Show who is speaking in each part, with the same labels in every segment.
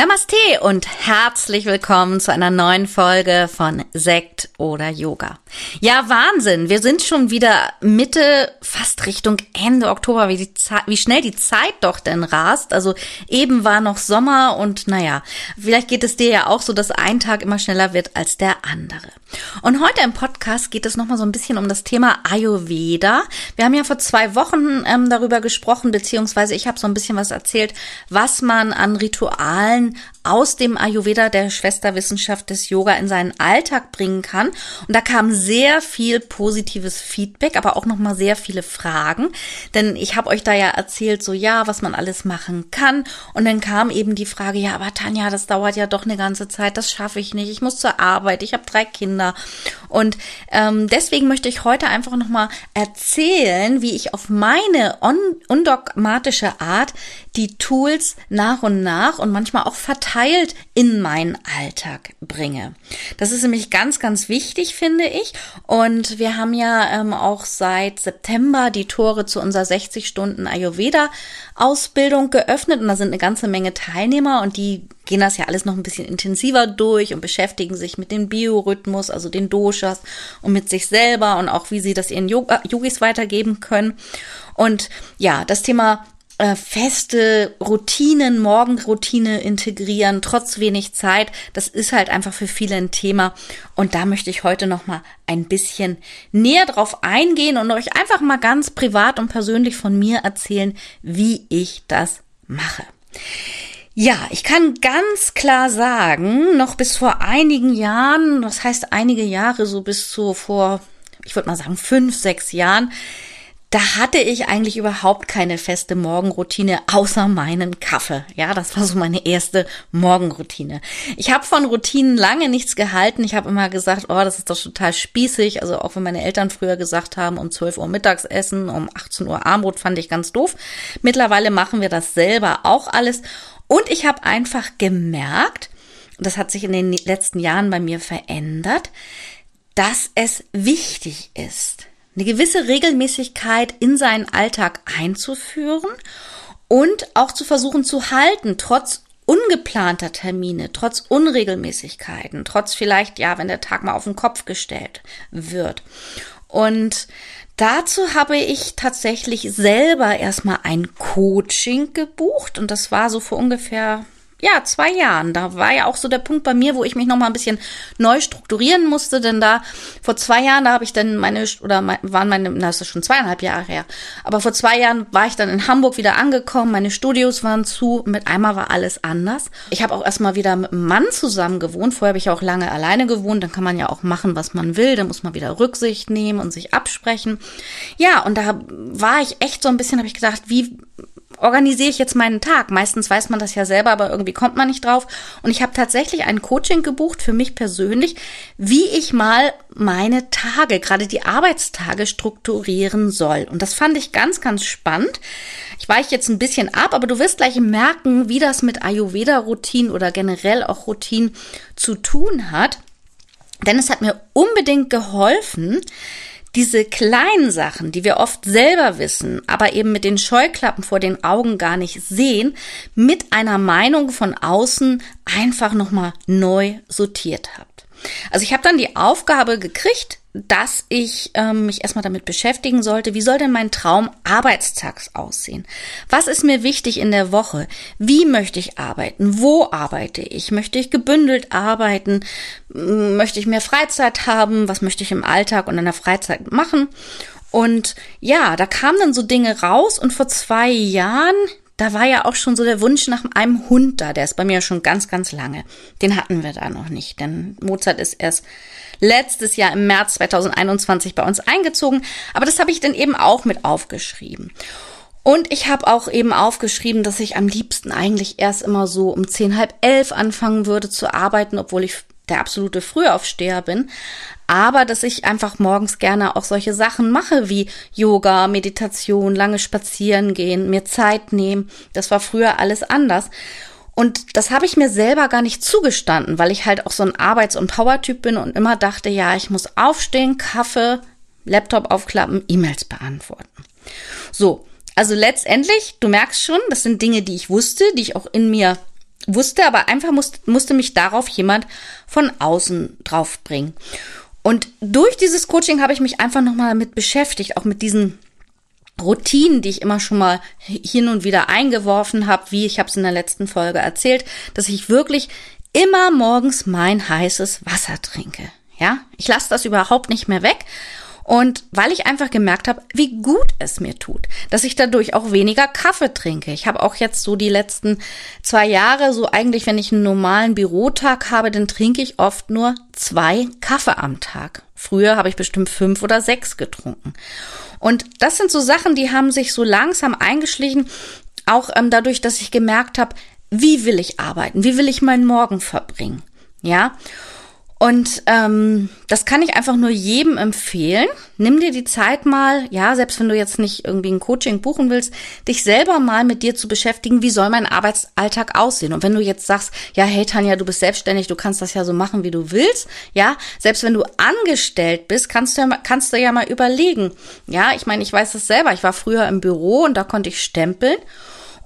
Speaker 1: Namaste und herzlich willkommen zu einer neuen Folge von Sekt oder Yoga. Ja, Wahnsinn. Wir sind schon wieder Mitte, fast Richtung Ende Oktober, wie, die wie schnell die Zeit doch denn rast. Also eben war noch Sommer und naja, vielleicht geht es dir ja auch so, dass ein Tag immer schneller wird als der andere. Und heute im Podcast geht es nochmal so ein bisschen um das Thema Ayurveda. Wir haben ja vor zwei Wochen ähm, darüber gesprochen, beziehungsweise ich habe so ein bisschen was erzählt, was man an Ritualen aus dem Ayurveda der Schwesterwissenschaft des Yoga in seinen Alltag bringen kann. Und da kam sehr viel positives Feedback, aber auch noch mal sehr viele Fragen, denn ich habe euch da ja erzählt, so ja, was man alles machen kann. Und dann kam eben die Frage, ja, aber Tanja, das dauert ja doch eine ganze Zeit, das schaffe ich nicht. Ich muss zur Arbeit, ich habe drei Kinder und ähm, deswegen möchte ich heute einfach noch mal erzählen, wie ich auf meine undogmatische Art die Tools nach und nach und manchmal auch verteilt in meinen Alltag bringe. Das ist nämlich ganz, ganz wichtig, finde ich. Und wir haben ja ähm, auch seit September die Tore zu unserer 60 Stunden Ayurveda-Ausbildung geöffnet und da sind eine ganze Menge Teilnehmer und die gehen das ja alles noch ein bisschen intensiver durch und beschäftigen sich mit dem Biorhythmus, also den Doshas und mit sich selber und auch wie sie das ihren Yogis weitergeben können. Und ja, das Thema äh, feste Routinen, Morgenroutine integrieren, trotz wenig Zeit. Das ist halt einfach für viele ein Thema. Und da möchte ich heute noch mal ein bisschen näher drauf eingehen und euch einfach mal ganz privat und persönlich von mir erzählen, wie ich das mache. Ja, ich kann ganz klar sagen, noch bis vor einigen Jahren, das heißt einige Jahre, so bis zu vor, ich würde mal sagen, fünf, sechs Jahren, da hatte ich eigentlich überhaupt keine feste Morgenroutine außer meinen Kaffee. Ja, das war so meine erste Morgenroutine. Ich habe von Routinen lange nichts gehalten. Ich habe immer gesagt, oh, das ist doch total spießig. Also auch wenn meine Eltern früher gesagt haben, um 12 Uhr Mittagsessen, um 18 Uhr Armbrot, fand ich ganz doof. Mittlerweile machen wir das selber auch alles. Und ich habe einfach gemerkt, das hat sich in den letzten Jahren bei mir verändert, dass es wichtig ist, eine gewisse Regelmäßigkeit in seinen Alltag einzuführen und auch zu versuchen zu halten, trotz ungeplanter Termine, trotz Unregelmäßigkeiten, trotz vielleicht, ja, wenn der Tag mal auf den Kopf gestellt wird. Und dazu habe ich tatsächlich selber erstmal ein Coaching gebucht und das war so vor ungefähr ja, zwei Jahren. Da war ja auch so der Punkt bei mir, wo ich mich noch mal ein bisschen neu strukturieren musste, denn da vor zwei Jahren, da habe ich dann meine, oder waren meine, na, das ist schon zweieinhalb Jahre her, aber vor zwei Jahren war ich dann in Hamburg wieder angekommen, meine Studios waren zu, mit einmal war alles anders. Ich habe auch erstmal wieder mit einem Mann zusammen gewohnt, vorher habe ich auch lange alleine gewohnt, dann kann man ja auch machen, was man will, dann muss man wieder Rücksicht nehmen und sich absprechen. Ja, und da war ich echt so ein bisschen, habe ich gedacht, wie organisiere ich jetzt meinen Tag? Meistens weiß man das ja selber, aber irgendwie kommt man nicht drauf. Und ich habe tatsächlich ein Coaching gebucht für mich persönlich, wie ich mal meine Tage, gerade die Arbeitstage strukturieren soll. Und das fand ich ganz, ganz spannend. Ich weiche jetzt ein bisschen ab, aber du wirst gleich merken, wie das mit Ayurveda-Routinen oder generell auch Routinen zu tun hat. Denn es hat mir unbedingt geholfen, diese kleinen Sachen, die wir oft selber wissen, aber eben mit den Scheuklappen vor den Augen gar nicht sehen, mit einer Meinung von außen einfach nochmal neu sortiert habt. Also ich habe dann die Aufgabe gekriegt, dass ich ähm, mich erstmal damit beschäftigen sollte, wie soll denn mein Traum Arbeitstags aussehen? Was ist mir wichtig in der Woche? Wie möchte ich arbeiten? Wo arbeite ich? Möchte ich gebündelt arbeiten? Möchte ich mehr Freizeit haben? Was möchte ich im Alltag und in der Freizeit machen? Und ja, da kamen dann so Dinge raus und vor zwei Jahren, da war ja auch schon so der Wunsch nach einem Hund da. Der ist bei mir schon ganz, ganz lange. Den hatten wir da noch nicht, denn Mozart ist erst letztes Jahr im März 2021 bei uns eingezogen. Aber das habe ich dann eben auch mit aufgeschrieben. Und ich habe auch eben aufgeschrieben, dass ich am liebsten eigentlich erst immer so um zehn, halb elf anfangen würde zu arbeiten, obwohl ich der absolute Frühaufsteher bin, aber dass ich einfach morgens gerne auch solche Sachen mache wie Yoga, Meditation, lange spazieren gehen, mir Zeit nehmen. Das war früher alles anders. Und das habe ich mir selber gar nicht zugestanden, weil ich halt auch so ein Arbeits- und Power-Typ bin und immer dachte, ja, ich muss aufstehen, Kaffee, Laptop aufklappen, E-Mails beantworten. So, also letztendlich, du merkst schon, das sind Dinge, die ich wusste, die ich auch in mir wusste, aber einfach musste, musste mich darauf jemand von außen draufbringen. Und durch dieses Coaching habe ich mich einfach nochmal damit beschäftigt, auch mit diesen Routinen, die ich immer schon mal hin und wieder eingeworfen habe, wie ich habe es in der letzten Folge erzählt, dass ich wirklich immer morgens mein heißes Wasser trinke. Ja, ich lasse das überhaupt nicht mehr weg und weil ich einfach gemerkt habe, wie gut es mir tut, dass ich dadurch auch weniger Kaffee trinke. Ich habe auch jetzt so die letzten zwei Jahre, so eigentlich, wenn ich einen normalen Bürotag habe, dann trinke ich oft nur zwei Kaffee am Tag. Früher habe ich bestimmt fünf oder sechs getrunken. Und das sind so Sachen, die haben sich so langsam eingeschlichen, auch ähm, dadurch, dass ich gemerkt habe, wie will ich arbeiten, wie will ich meinen Morgen verbringen. Ja, und ähm, das kann ich einfach nur jedem empfehlen. Nimm dir die Zeit mal, ja, selbst wenn du jetzt nicht irgendwie ein Coaching buchen willst, dich selber mal mit dir zu beschäftigen, wie soll mein Arbeitsalltag aussehen? Und wenn du jetzt sagst, ja, hey Tanja, du bist selbstständig, du kannst das ja so machen, wie du willst, ja, selbst wenn du angestellt bist, kannst du ja, kannst du ja mal überlegen. Ja, ich meine, ich weiß das selber. Ich war früher im Büro und da konnte ich stempeln.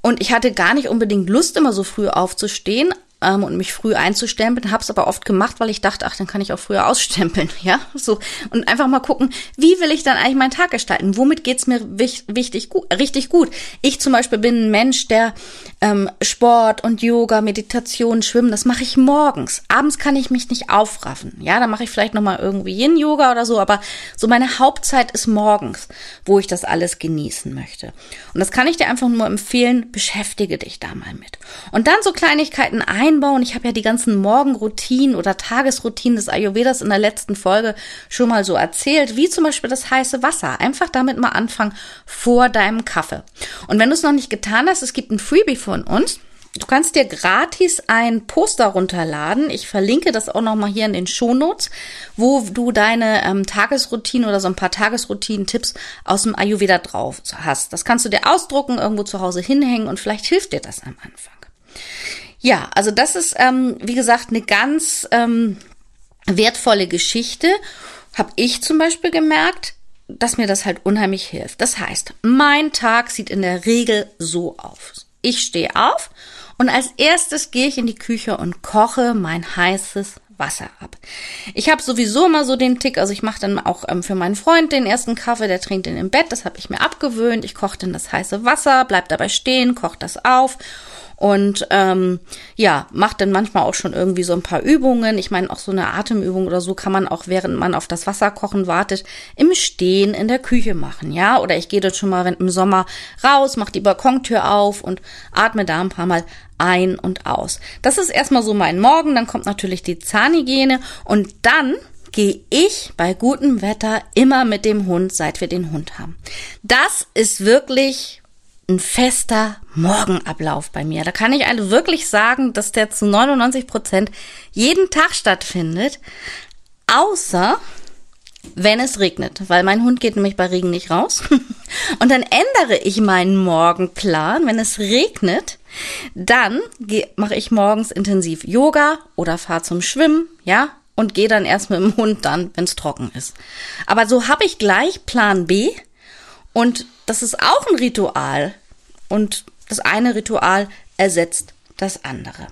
Speaker 1: Und ich hatte gar nicht unbedingt Lust, immer so früh aufzustehen, ähm, und mich früh einzustempeln, habe es aber oft gemacht, weil ich dachte, ach, dann kann ich auch früher ausstempeln, ja, so und einfach mal gucken, wie will ich dann eigentlich meinen Tag gestalten? Womit geht's mir wichtig, gut, richtig gut? Ich zum Beispiel bin ein Mensch, der ähm, Sport und Yoga, Meditation, Schwimmen, das mache ich morgens. Abends kann ich mich nicht aufraffen, ja, da mache ich vielleicht noch mal irgendwie Yin Yoga oder so, aber so meine Hauptzeit ist morgens, wo ich das alles genießen möchte. Und das kann ich dir einfach nur empfehlen, beschäftige dich da mal mit. Und dann so Kleinigkeiten ein einbauen. Ich habe ja die ganzen Morgenroutinen oder Tagesroutinen des Ayurvedas in der letzten Folge schon mal so erzählt, wie zum Beispiel das heiße Wasser. Einfach damit mal anfangen vor deinem Kaffee. Und wenn du es noch nicht getan hast, es gibt ein Freebie von uns. Du kannst dir gratis ein Poster runterladen. Ich verlinke das auch nochmal hier in den Shownotes, wo du deine ähm, Tagesroutine oder so ein paar Tagesroutinen-Tipps aus dem Ayurveda drauf hast. Das kannst du dir ausdrucken, irgendwo zu Hause hinhängen und vielleicht hilft dir das am Anfang. Ja, also das ist, ähm, wie gesagt, eine ganz ähm, wertvolle Geschichte. Habe ich zum Beispiel gemerkt, dass mir das halt unheimlich hilft. Das heißt, mein Tag sieht in der Regel so aus. Ich stehe auf und als erstes gehe ich in die Küche und koche mein heißes Wasser ab. Ich habe sowieso immer so den Tick, also ich mache dann auch ähm, für meinen Freund den ersten Kaffee, der trinkt den im Bett, das habe ich mir abgewöhnt. Ich koche dann das heiße Wasser, bleib dabei stehen, koche das auf und ähm, ja, macht dann manchmal auch schon irgendwie so ein paar Übungen. Ich meine, auch so eine Atemübung oder so kann man auch, während man auf das Wasserkochen wartet, im Stehen in der Küche machen, ja. Oder ich gehe dort schon mal wenn, im Sommer raus, mache die Balkontür auf und atme da ein paar Mal ein und aus. Das ist erstmal so mein Morgen, dann kommt natürlich die Zahnhygiene und dann gehe ich bei gutem Wetter immer mit dem Hund, seit wir den Hund haben. Das ist wirklich ein fester Morgenablauf bei mir. Da kann ich also wirklich sagen, dass der zu 99 Prozent jeden Tag stattfindet, außer wenn es regnet, weil mein Hund geht nämlich bei Regen nicht raus. Und dann ändere ich meinen Morgenplan. Wenn es regnet, dann mache ich morgens intensiv Yoga oder fahre zum Schwimmen, ja, und gehe dann erst mit dem Hund dann, wenn es trocken ist. Aber so habe ich gleich Plan B und das ist auch ein Ritual. Und das eine Ritual ersetzt das andere.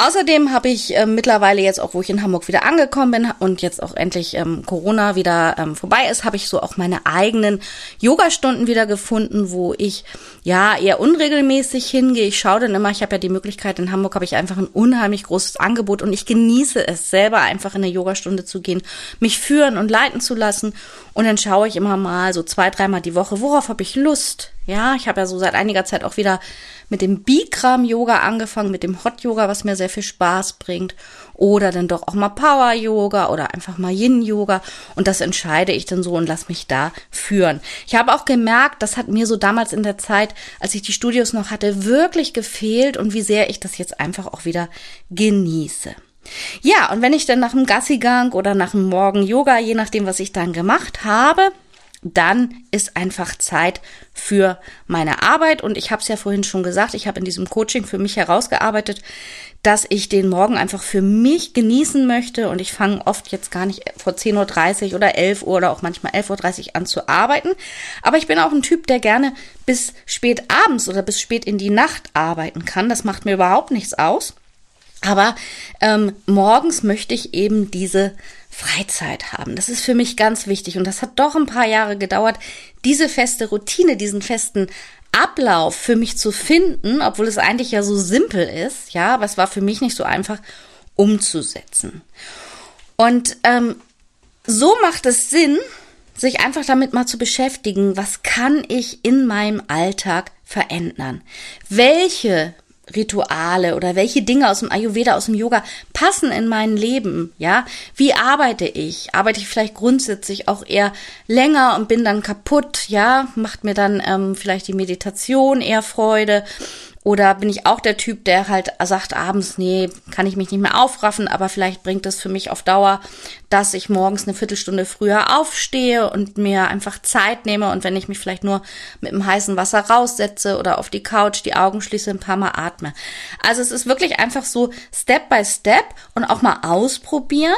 Speaker 1: Außerdem habe ich äh, mittlerweile jetzt auch, wo ich in Hamburg wieder angekommen bin und jetzt auch endlich ähm, Corona wieder ähm, vorbei ist, habe ich so auch meine eigenen Yoga-Stunden wieder gefunden, wo ich ja eher unregelmäßig hingehe. Ich schaue dann immer, ich habe ja die Möglichkeit, in Hamburg habe ich einfach ein unheimlich großes Angebot und ich genieße es selber einfach in eine Yogastunde zu gehen, mich führen und leiten zu lassen. Und dann schaue ich immer mal so zwei, dreimal die Woche, worauf habe ich Lust? Ja, ich habe ja so seit einiger Zeit auch wieder mit dem Bikram-Yoga angefangen, mit dem Hot-Yoga, was mir sehr viel Spaß bringt. Oder dann doch auch mal Power-Yoga oder einfach mal Yin-Yoga. Und das entscheide ich dann so und lass mich da führen. Ich habe auch gemerkt, das hat mir so damals in der Zeit, als ich die Studios noch hatte, wirklich gefehlt und wie sehr ich das jetzt einfach auch wieder genieße. Ja, und wenn ich dann nach dem Gassigang oder nach dem Morgen Yoga, je nachdem, was ich dann gemacht habe, dann ist einfach Zeit für meine Arbeit. Und ich habe es ja vorhin schon gesagt, ich habe in diesem Coaching für mich herausgearbeitet, dass ich den Morgen einfach für mich genießen möchte. Und ich fange oft jetzt gar nicht vor 10.30 Uhr oder 11 Uhr oder auch manchmal 11.30 Uhr an zu arbeiten. Aber ich bin auch ein Typ, der gerne bis spät abends oder bis spät in die Nacht arbeiten kann. Das macht mir überhaupt nichts aus. Aber ähm, morgens möchte ich eben diese Freizeit haben. Das ist für mich ganz wichtig und das hat doch ein paar Jahre gedauert, diese feste Routine, diesen festen Ablauf für mich zu finden, obwohl es eigentlich ja so simpel ist, ja, aber es war für mich nicht so einfach umzusetzen. Und ähm, so macht es Sinn, sich einfach damit mal zu beschäftigen, was kann ich in meinem Alltag verändern? Welche Rituale oder welche Dinge aus dem Ayurveda, aus dem Yoga passen in mein Leben, ja? Wie arbeite ich? Arbeite ich vielleicht grundsätzlich auch eher länger und bin dann kaputt, ja? Macht mir dann ähm, vielleicht die Meditation eher Freude? Oder bin ich auch der Typ, der halt sagt abends, nee, kann ich mich nicht mehr aufraffen, aber vielleicht bringt es für mich auf Dauer, dass ich morgens eine Viertelstunde früher aufstehe und mir einfach Zeit nehme und wenn ich mich vielleicht nur mit dem heißen Wasser raussetze oder auf die Couch die Augen schließe, ein paar Mal atme. Also es ist wirklich einfach so Step by Step und auch mal ausprobieren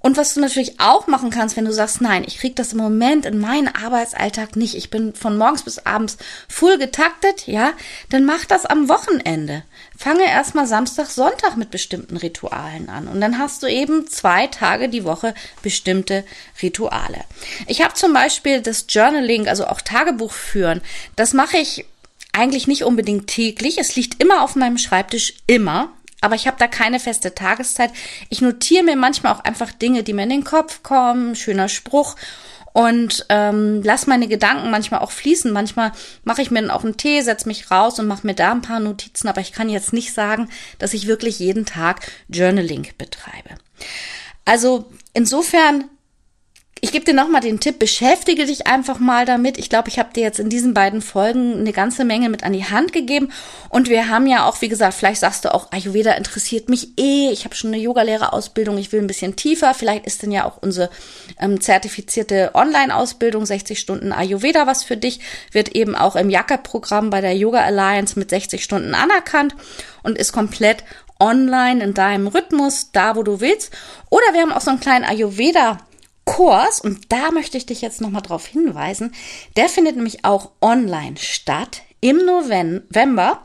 Speaker 1: und was du natürlich auch machen kannst, wenn du sagst, nein, ich krieg das im Moment in meinen Arbeitsalltag nicht, ich bin von morgens bis abends full getaktet, ja, dann mach das am Wochenende. Fange erstmal Samstag, Sonntag mit bestimmten Ritualen an und dann hast du eben zwei Tage die Woche bestimmte Rituale. Ich habe zum Beispiel das Journaling, also auch Tagebuch führen, das mache ich eigentlich nicht unbedingt täglich. Es liegt immer auf meinem Schreibtisch, immer aber ich habe da keine feste Tageszeit. Ich notiere mir manchmal auch einfach Dinge, die mir in den Kopf kommen, schöner Spruch und ähm, lass meine Gedanken manchmal auch fließen. Manchmal mache ich mir dann auch einen Tee, setze mich raus und mache mir da ein paar Notizen, aber ich kann jetzt nicht sagen, dass ich wirklich jeden Tag Journaling betreibe. Also insofern ich gebe dir nochmal den Tipp, beschäftige dich einfach mal damit. Ich glaube, ich habe dir jetzt in diesen beiden Folgen eine ganze Menge mit an die Hand gegeben. Und wir haben ja auch, wie gesagt, vielleicht sagst du auch, Ayurveda interessiert mich eh. Ich habe schon eine Yogalehrerausbildung, ich will ein bisschen tiefer. Vielleicht ist denn ja auch unsere ähm, zertifizierte Online-Ausbildung 60 Stunden Ayurveda was für dich. Wird eben auch im Jacke-Programm bei der Yoga Alliance mit 60 Stunden anerkannt und ist komplett online in deinem Rhythmus, da wo du willst. Oder wir haben auch so einen kleinen Ayurveda Kurs, und da möchte ich dich jetzt nochmal drauf hinweisen, der findet nämlich auch online statt im November.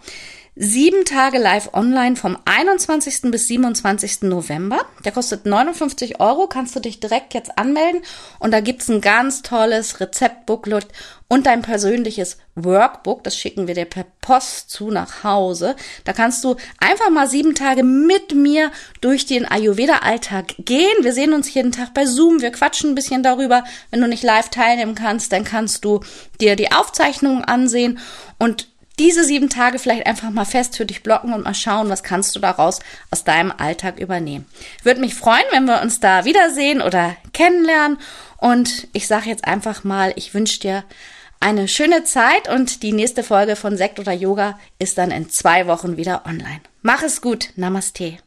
Speaker 1: Sieben Tage live online vom 21. bis 27. November. Der kostet 59 Euro, kannst du dich direkt jetzt anmelden. Und da gibt's ein ganz tolles Rezeptbooklet und dein persönliches Workbook. Das schicken wir dir per Post zu nach Hause. Da kannst du einfach mal sieben Tage mit mir durch den Ayurveda-Alltag gehen. Wir sehen uns jeden Tag bei Zoom. Wir quatschen ein bisschen darüber. Wenn du nicht live teilnehmen kannst, dann kannst du dir die Aufzeichnungen ansehen und diese sieben Tage vielleicht einfach mal fest für dich blocken und mal schauen, was kannst du daraus aus deinem Alltag übernehmen. Würde mich freuen, wenn wir uns da wiedersehen oder kennenlernen. Und ich sage jetzt einfach mal, ich wünsche dir eine schöne Zeit und die nächste Folge von Sekt oder Yoga ist dann in zwei Wochen wieder online. Mach es gut. Namaste.